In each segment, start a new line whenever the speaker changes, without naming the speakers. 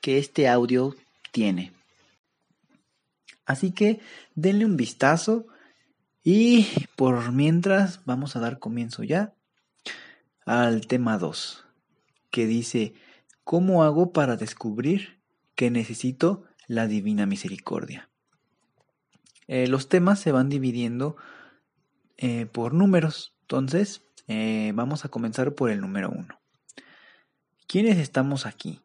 que este audio tiene. Así que denle un vistazo y por mientras vamos a dar comienzo ya al tema 2, que dice, ¿cómo hago para descubrir que necesito la divina misericordia? Eh, los temas se van dividiendo eh, por números. Entonces, eh, vamos a comenzar por el número uno. ¿Quiénes estamos aquí?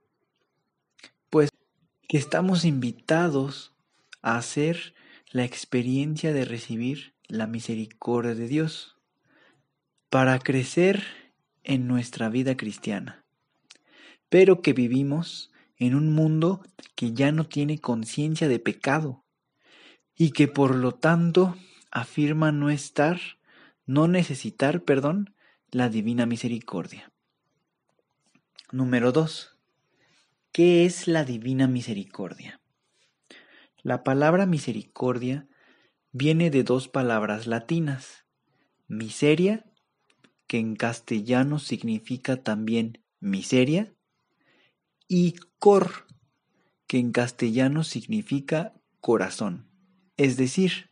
Que estamos invitados a hacer la experiencia de recibir la misericordia de Dios para crecer en nuestra vida cristiana, pero que vivimos en un mundo que ya no tiene conciencia de pecado y que por lo tanto afirma no estar, no necesitar, perdón, la divina misericordia. Número 2. ¿Qué es la divina misericordia? La palabra misericordia viene de dos palabras latinas, miseria, que en castellano significa también miseria, y cor, que en castellano significa corazón. Es decir,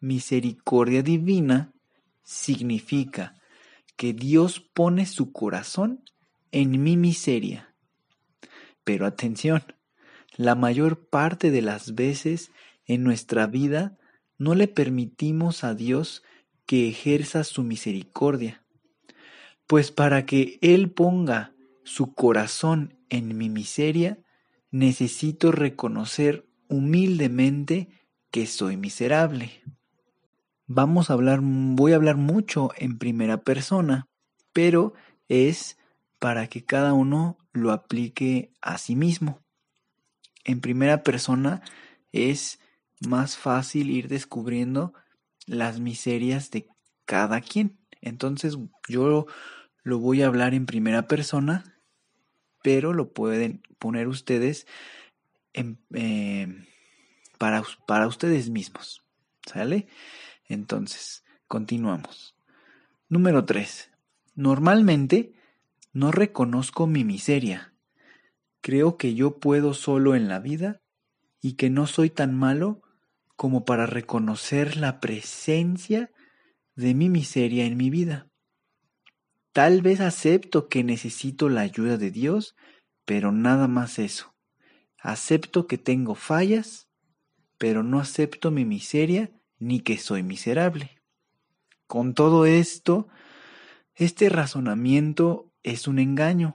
misericordia divina significa que Dios pone su corazón en mi miseria. Pero atención, la mayor parte de las veces en nuestra vida no le permitimos a Dios que ejerza su misericordia. Pues para que Él ponga su corazón en mi miseria, necesito reconocer humildemente que soy miserable. Vamos a hablar, voy a hablar mucho en primera persona, pero es para que cada uno lo aplique a sí mismo. En primera persona es más fácil ir descubriendo las miserias de cada quien. Entonces yo lo voy a hablar en primera persona, pero lo pueden poner ustedes en, eh, para, para ustedes mismos. ¿Sale? Entonces, continuamos. Número 3. Normalmente no reconozco mi miseria. Creo que yo puedo solo en la vida y que no soy tan malo como para reconocer la presencia de mi miseria en mi vida. Tal vez acepto que necesito la ayuda de Dios, pero nada más eso. Acepto que tengo fallas pero no acepto mi miseria ni que soy miserable. Con todo esto, este razonamiento es un engaño.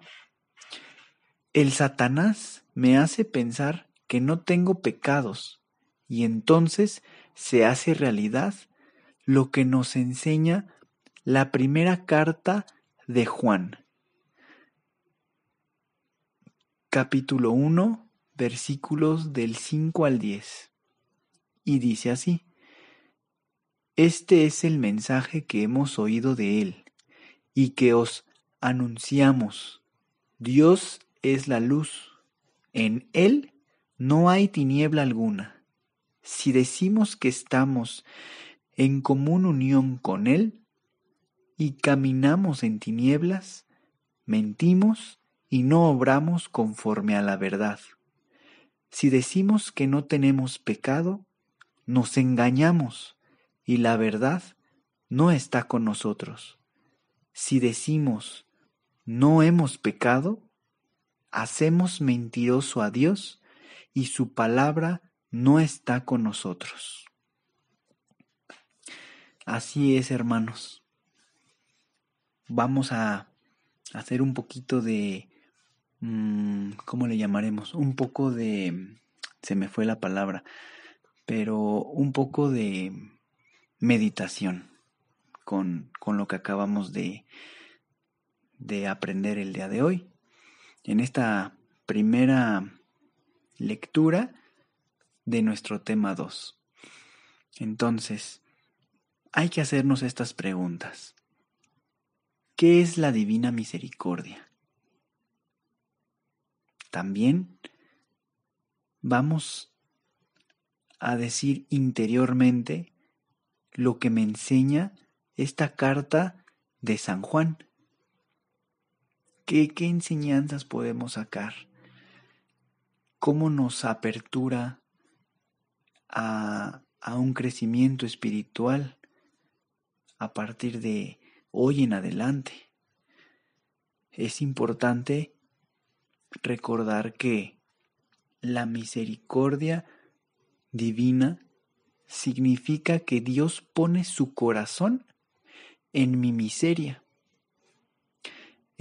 El Satanás me hace pensar que no tengo pecados y entonces se hace realidad lo que nos enseña la primera carta de Juan. Capítulo 1, versículos del 5 al 10 y dice así, Este es el mensaje que hemos oído de Él y que os anunciamos. Dios es la luz. En Él no hay tiniebla alguna. Si decimos que estamos en común unión con Él y caminamos en tinieblas, mentimos y no obramos conforme a la verdad. Si decimos que no tenemos pecado, nos engañamos y la verdad no está con nosotros. Si decimos no hemos pecado, hacemos mentiroso a Dios y su palabra no está con nosotros. Así es, hermanos. Vamos a hacer un poquito de... Mm, ¿Cómo le llamaremos? Un poco de... Se me fue la palabra, pero un poco de meditación con, con lo que acabamos de, de aprender el día de hoy. En esta primera lectura de nuestro tema 2. Entonces, hay que hacernos estas preguntas. ¿Qué es la divina misericordia? También vamos a decir interiormente lo que me enseña esta carta de San Juan. ¿Qué, enseñanzas podemos sacar? ¿Cómo nos apertura a un crecimiento espiritual a partir de hoy en adelante? Es importante recordar que la misericordia divina significa que Dios pone su corazón en mi miseria.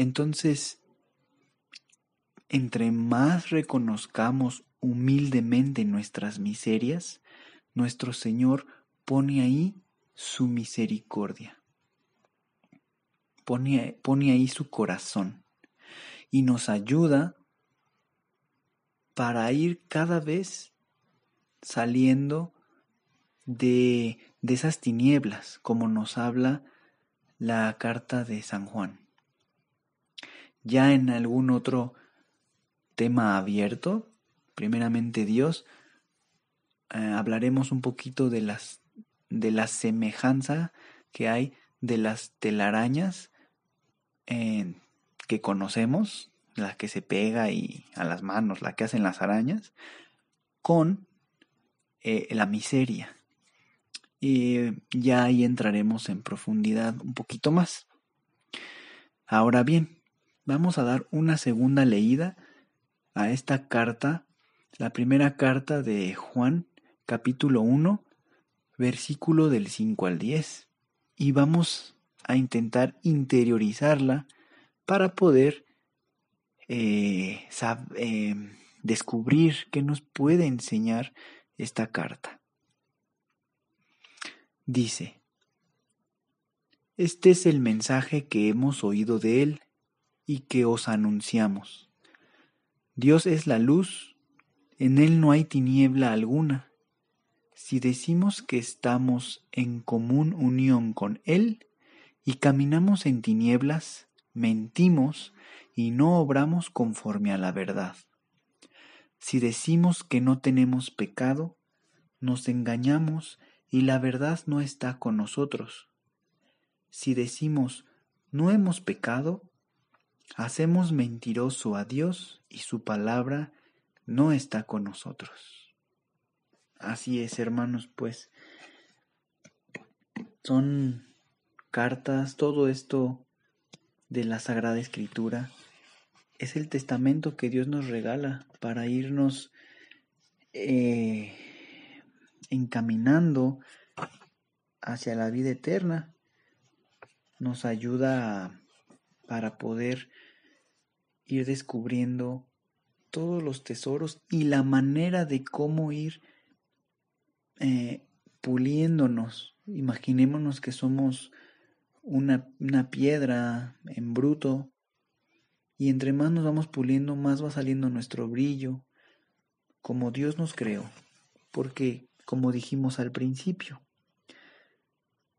Entonces, entre más reconozcamos humildemente nuestras miserias, nuestro Señor pone ahí su misericordia. Pone, pone ahí su corazón y nos ayuda para ir cada vez saliendo de, de esas tinieblas, como nos habla la carta de San Juan. Ya en algún otro tema abierto, primeramente Dios, eh, hablaremos un poquito de las de la semejanza que hay de las telarañas eh, que conocemos, la que se pega y a las manos, la que hacen las arañas, con eh, la miseria. Y ya ahí entraremos en profundidad un poquito más. Ahora bien, vamos a dar una segunda leída a esta carta, la primera carta de Juan, capítulo 1, versículo del 5 al 10. Y vamos a intentar interiorizarla para poder eh, eh, descubrir qué nos puede enseñar esta carta. Dice, Este es el mensaje que hemos oído de Él y que os anunciamos. Dios es la luz, en Él no hay tiniebla alguna. Si decimos que estamos en común unión con Él y caminamos en tinieblas, mentimos y no obramos conforme a la verdad. Si decimos que no tenemos pecado, nos engañamos y la verdad no está con nosotros. Si decimos no hemos pecado, hacemos mentiroso a Dios y su palabra no está con nosotros. Así es, hermanos, pues son cartas, todo esto de la Sagrada Escritura es el testamento que Dios nos regala para irnos eh, encaminando hacia la vida eterna. Nos ayuda para poder ir descubriendo todos los tesoros y la manera de cómo ir eh, puliéndonos. Imaginémonos que somos una, una piedra en bruto y entre más nos vamos puliendo, más va saliendo nuestro brillo, como Dios nos creó. Porque como dijimos al principio,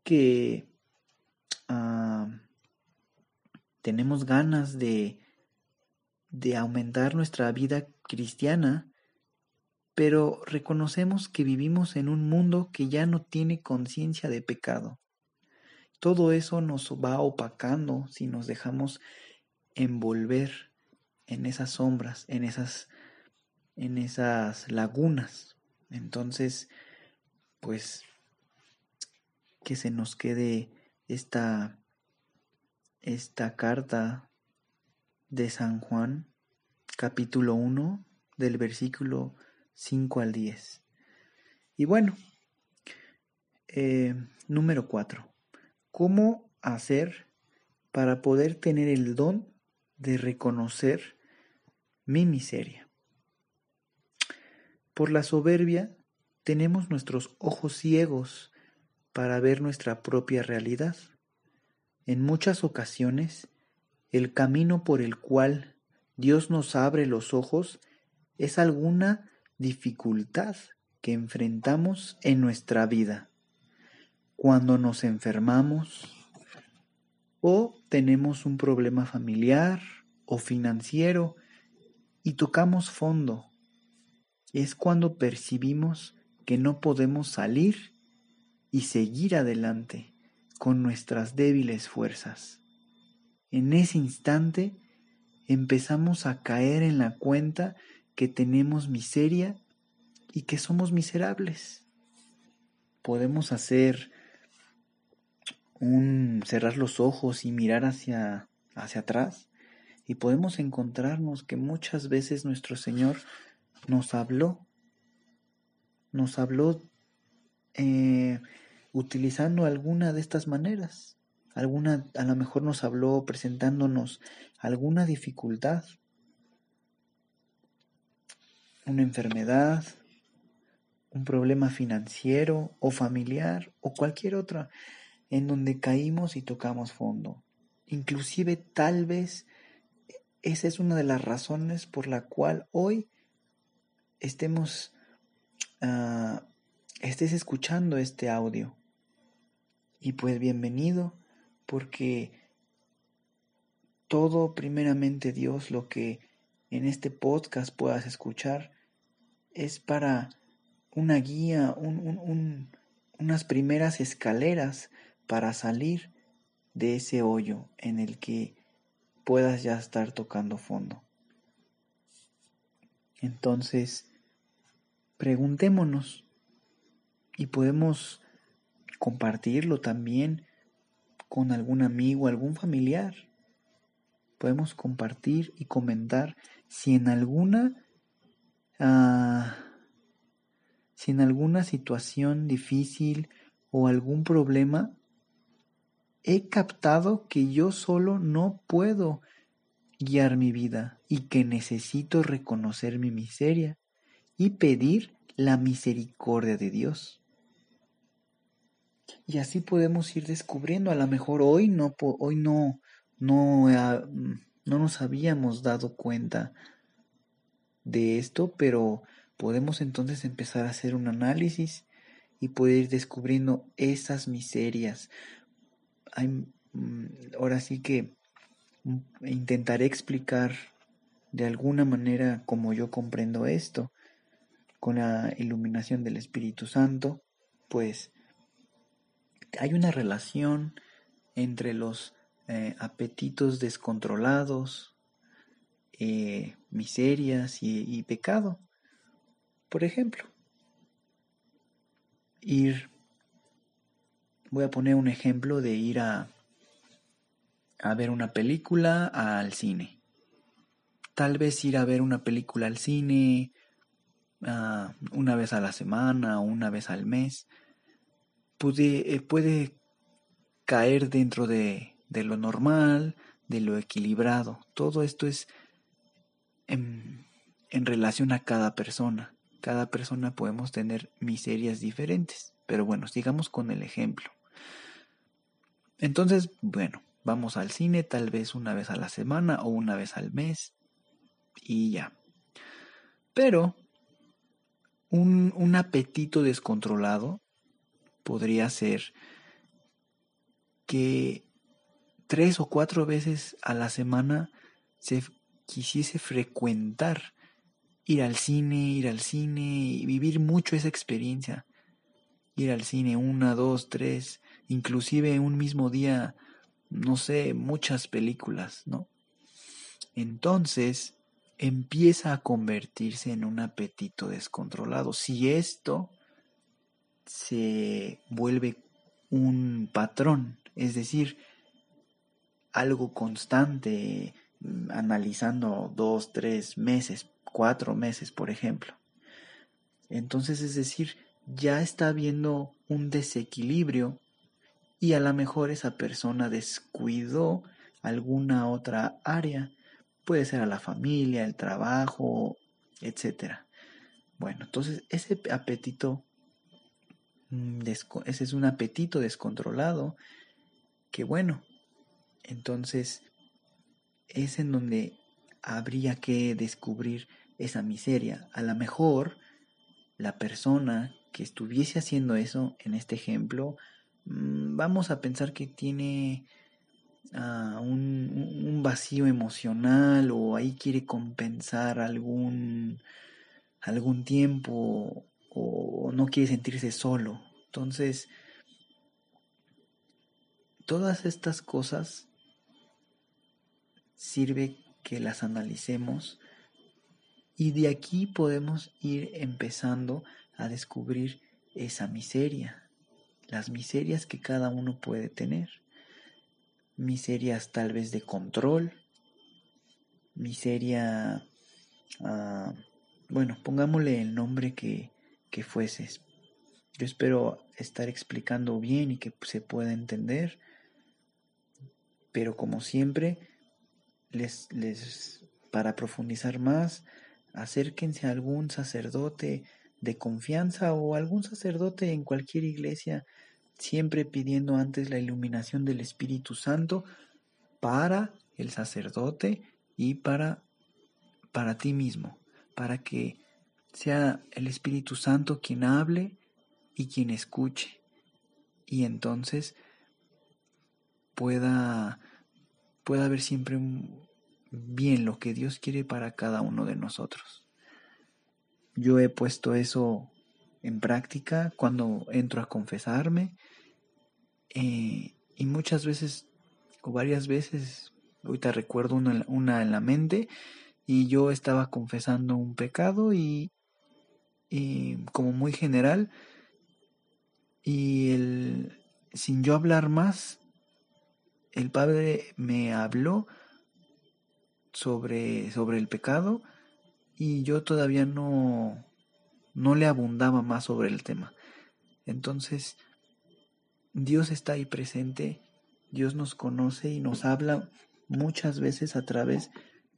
que ah, tenemos ganas de, de aumentar nuestra vida cristiana, pero reconocemos que vivimos en un mundo que ya no tiene conciencia de pecado. Todo eso nos va opacando si nos dejamos envolver en esas sombras, en esas, en esas lagunas. Entonces, pues, que se nos quede esta, esta carta de San Juan capítulo 1 del versículo 5 al 10. Y bueno, eh, número 4. ¿Cómo hacer para poder tener el don de reconocer mi miseria? Por la soberbia tenemos nuestros ojos ciegos para ver nuestra propia realidad. En muchas ocasiones, el camino por el cual Dios nos abre los ojos es alguna dificultad que enfrentamos en nuestra vida. Cuando nos enfermamos o tenemos un problema familiar o financiero y tocamos fondo, es cuando percibimos que no podemos salir y seguir adelante con nuestras débiles fuerzas. En ese instante empezamos a caer en la cuenta que tenemos miseria y que somos miserables. Podemos hacer un cerrar los ojos y mirar hacia hacia atrás y podemos encontrarnos que muchas veces nuestro Señor nos habló, nos habló eh, utilizando alguna de estas maneras. Alguna, a lo mejor nos habló presentándonos alguna dificultad, una enfermedad, un problema financiero o familiar o cualquier otra en donde caímos y tocamos fondo. Inclusive tal vez esa es una de las razones por la cual hoy estemos uh, estés escuchando este audio. Y pues bienvenido porque todo primeramente Dios lo que en este podcast puedas escuchar es para una guía, unas primeras escaleras para salir de ese hoyo en el que puedas ya estar tocando fondo. Entonces, preguntémonos y podemos compartirlo también con algún amigo, algún familiar. Podemos compartir y comentar si en alguna uh, si en alguna situación difícil o algún problema he captado que yo solo no puedo guiar mi vida y que necesito reconocer mi miseria y pedir la misericordia de Dios. Y así podemos ir descubriendo, a lo mejor hoy no, hoy no, no, no nos habíamos dado cuenta de esto, pero podemos entonces empezar a hacer un análisis y poder ir descubriendo esas miserias. Mm, ahora sí que intentaré explicar de alguna manera como yo comprendo esto con la iluminación del Espíritu Santo, pues hay una relación entre los eh, apetitos descontrolados, eh, miserias y, pecado. Por ejemplo, ir, voy a poner un ejemplo de ir a, a ver una película al cine. Tal vez ir a ver una película al cine ah, una vez a la semana o una vez al mes puede, eh, puede caer dentro de, de, lo normal, de lo equilibrado. Todo esto es en, en relación a cada persona. Cada persona podemos tener miserias diferentes. Pero bueno, sigamos con el ejemplo. Entonces, bueno, vamos al cine tal vez una vez a la semana o una vez al mes y ya. Pero un, un apetito descontrolado podría ser que tres o cuatro veces a la semana se quisiese frecuentar ir al cine, ir al cine y vivir mucho esa experiencia. Ir al cine una, dos, tres, inclusive un mismo día, no sé, muchas películas, ¿no? Entonces empieza a convertirse en un apetito descontrolado. Si esto se vuelve un patrón, es decir, algo constante, mm, analizando dos, tres meses, cuatro meses, por ejemplo. Entonces, es decir, ya está habiendo un desequilibrio y a lo mejor esa persona descuidó alguna otra área, puede ser a la familia, el trabajo, etcétera. Bueno, entonces ese apetito, ese es un apetito descontrolado, que bueno, entonces es en donde habría que descubrir esa miseria. A lo mejor la persona que estuviese haciendo eso en este ejemplo, mm, vamos a pensar que tiene ah, un, un, vacío emocional o ahí quiere compensar algún, algún tiempo o no quiere sentirse solo. Entonces, todas estas cosas sirve que las analicemos y de aquí podemos ir empezando a descubrir esa miseria, las miserias que cada uno puede tener. Miserias tal vez de control, miseria, uh, bueno, pongámosle el nombre que, que fueses. Yo espero estar explicando bien y que se pueda entender, pero como siempre, les, les, para profundizar más, acérquense a algún sacerdote, de confianza o algún sacerdote en cualquier iglesia, siempre pidiendo antes la iluminación del Espíritu Santo para el sacerdote y para, para ti mismo, para que sea el Espíritu Santo quien hable y quien escuche. Y entonces pueda, pueda haber siempre bien lo que Dios quiere para cada uno de nosotros. Yo he puesto eso en práctica cuando entro a confesarme eh, y muchas veces o varias veces, ahorita recuerdo una, una, en la mente y yo estaba confesando un pecado y, y como muy general y el, sin yo hablar más, el Padre me habló sobre, sobre el pecado y yo todavía no, no le abundaba más sobre el tema. Entonces, Dios está ahí presente, Dios nos conoce y nos habla muchas veces a través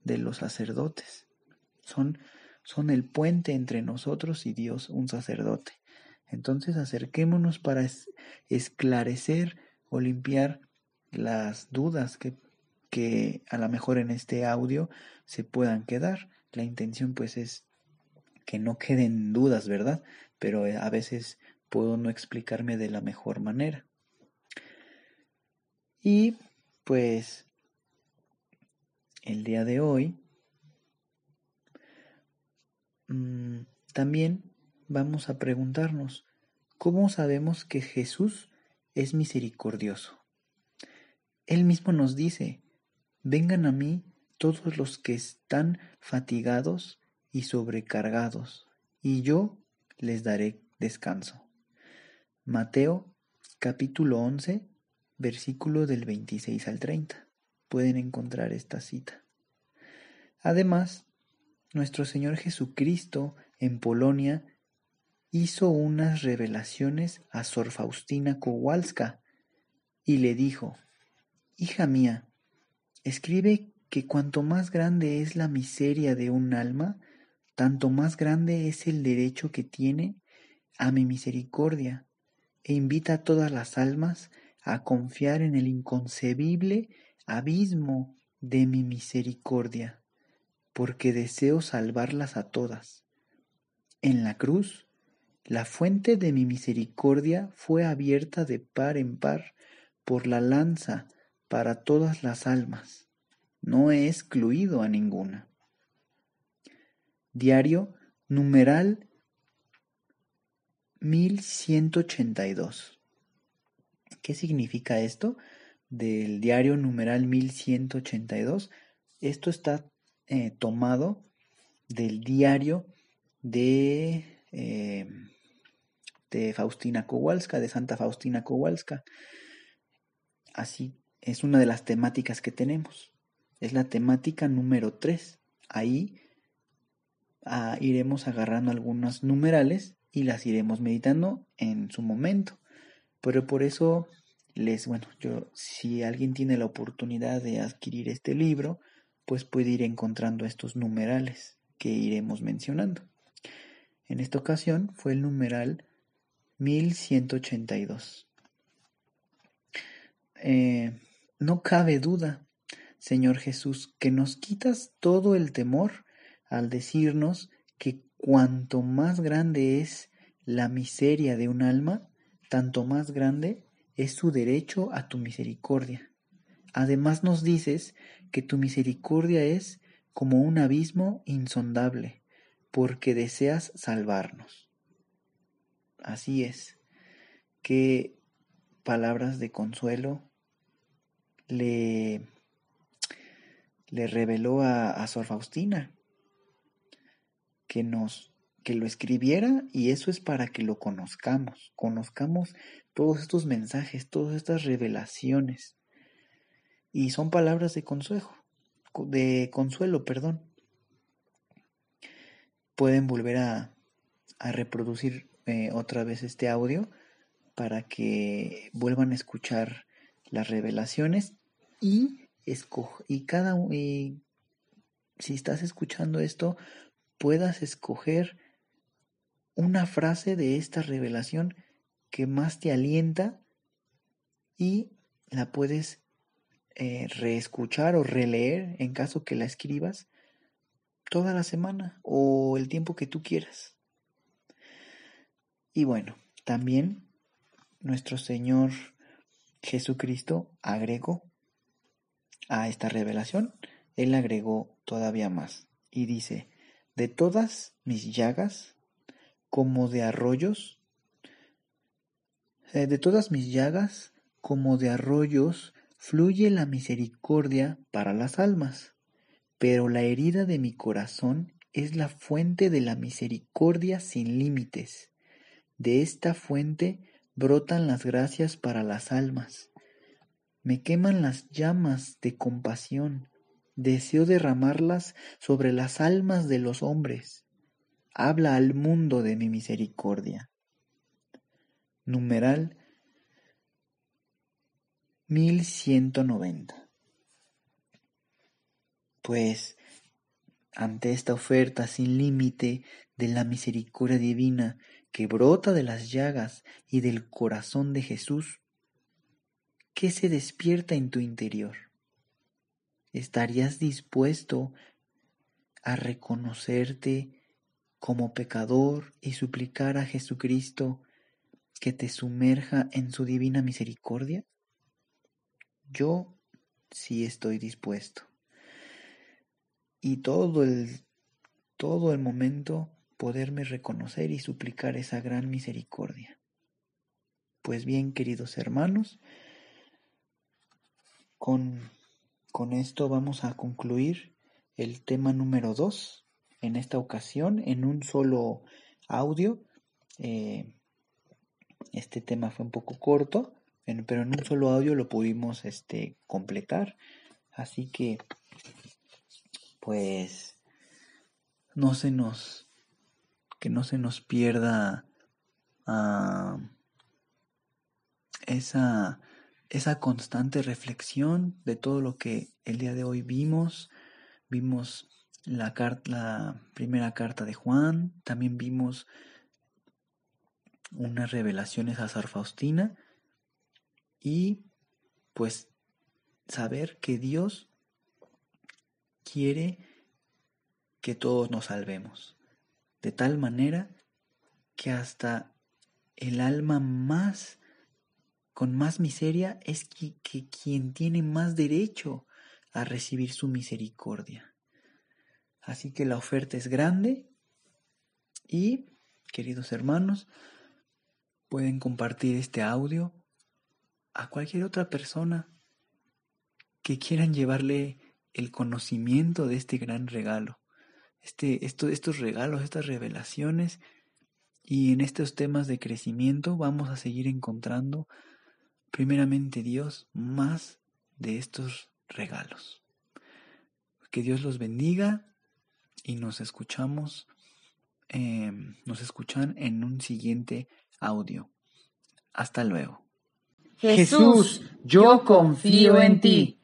de los sacerdotes. Son, son el puente entre nosotros y Dios, un sacerdote. Entonces acerquémonos para esclarecer o limpiar las dudas que, que a lo mejor en este audio se puedan quedar. La intención pues es que no queden dudas, ¿verdad? Pero eh, a veces puedo no explicarme de la mejor manera. Y pues el día de hoy también vamos a preguntarnos, ¿cómo sabemos que Jesús es misericordioso? Él mismo nos dice, vengan a mí todos los que están fatigados y sobrecargados, y yo les daré descanso. Mateo capítulo 11, versículo del 26 al 30. Pueden encontrar esta cita. Además, nuestro Señor Jesucristo en Polonia hizo unas revelaciones a Sor Faustina Kowalska y le dijo, Hija mía, escribe que cuanto más grande es la miseria de un alma, tanto más grande es el derecho que tiene a mi misericordia, e invita a todas las almas a confiar en el inconcebible abismo de mi misericordia, porque deseo salvarlas a todas. En la cruz, la fuente de mi misericordia fue abierta de par en par por la lanza para todas las almas no he excluido a ninguna. Diario numeral 1182. ¿Qué significa esto? Del diario numeral 1182. Esto está eh, tomado del diario de, eh, de Faustina Kowalska, de Santa Faustina Kowalska. Así es una de las temáticas que tenemos Es la temática número 3. Ahí ah, iremos agarrando algunos numerales y las iremos meditando en su momento. Pero por eso les, bueno, yo, si alguien tiene la oportunidad de adquirir este libro, pues puede ir encontrando estos numerales que iremos mencionando. En esta ocasión fue el numeral 1182. Eh, no cabe duda, Señor Jesús, que nos quitas todo el temor al decirnos que cuanto más grande es la miseria de un alma, tanto más grande es su derecho a tu misericordia. Además nos dices que tu misericordia es como un abismo insondable, porque deseas salvarnos. Así es. Qué palabras de consuelo le, le reveló a, a Sor Faustina que nos que lo escribiera y eso es para que lo conozcamos, conozcamos todos estos mensajes, todas estas revelaciones. Y son palabras de consuelo, de consuelo, perdón. Pueden volver a, reproducir eh, otra vez este audio para que vuelvan a escuchar las revelaciones y y cada y si estás escuchando esto puedas escoger una frase de esta revelación que más te alienta y la puedes eh, reescuchar o releer en caso que la escribas toda la semana o el tiempo que tú quieras. Y bueno, también nuestro Señor Jesucristo agregó a esta revelación, Él agregó todavía más y dice, de todas mis llagas como de arroyos, de todas mis llagas, como de arroyos, fluye la misericordia para las almas, pero la herida de mi corazón es la fuente de la misericordia sin límites. De esta fuente brotan las gracias para las almas. Me queman las llamas de compasión, deseo derramarlas sobre las almas de los hombres habla al mundo de mi misericordia. Numeral 1190. Pues ante esta oferta sin límite de la misericordia divina que brota de las llagas y del corazón de Jesús, ¿qué se despierta en tu interior? ¿Estarías dispuesto a reconocerte como pecador y suplicar a Jesucristo que te sumerja en su divina misericordia? Yo sí estoy dispuesto. Y todo el, todo el momento poderme reconocer y suplicar esa gran misericordia. Pues bien, queridos hermanos, con, con esto vamos a concluir el tema número dos en esta ocasión en un solo audio. Eh, este tema fue un poco corto, pero en un solo audio lo pudimos este, completar. Así que, pues, no se nos, que no se nos pierda esa, esa constante reflexión de todo lo que el día de hoy vimos. Vimos la, la primera carta de Juan, también vimos unas revelaciones a Sar Faustina y pues saber que Dios quiere que todos nos salvemos, de tal manera que hasta el alma más con más miseria es que quien tiene más derecho a recibir su misericordia. Así que la oferta es grande y, queridos hermanos, pueden compartir este audio a cualquier otra persona que quieran llevarle el conocimiento de este gran regalo, este, estos regalos, estas revelaciones. Y en estos temas de crecimiento vamos a seguir encontrando primeramente Dios más de estos regalos. Que Dios los bendiga y nos escuchamos, em, nos escuchan en un siguiente audio. Hasta luego.
Jesús, yo confío en ti.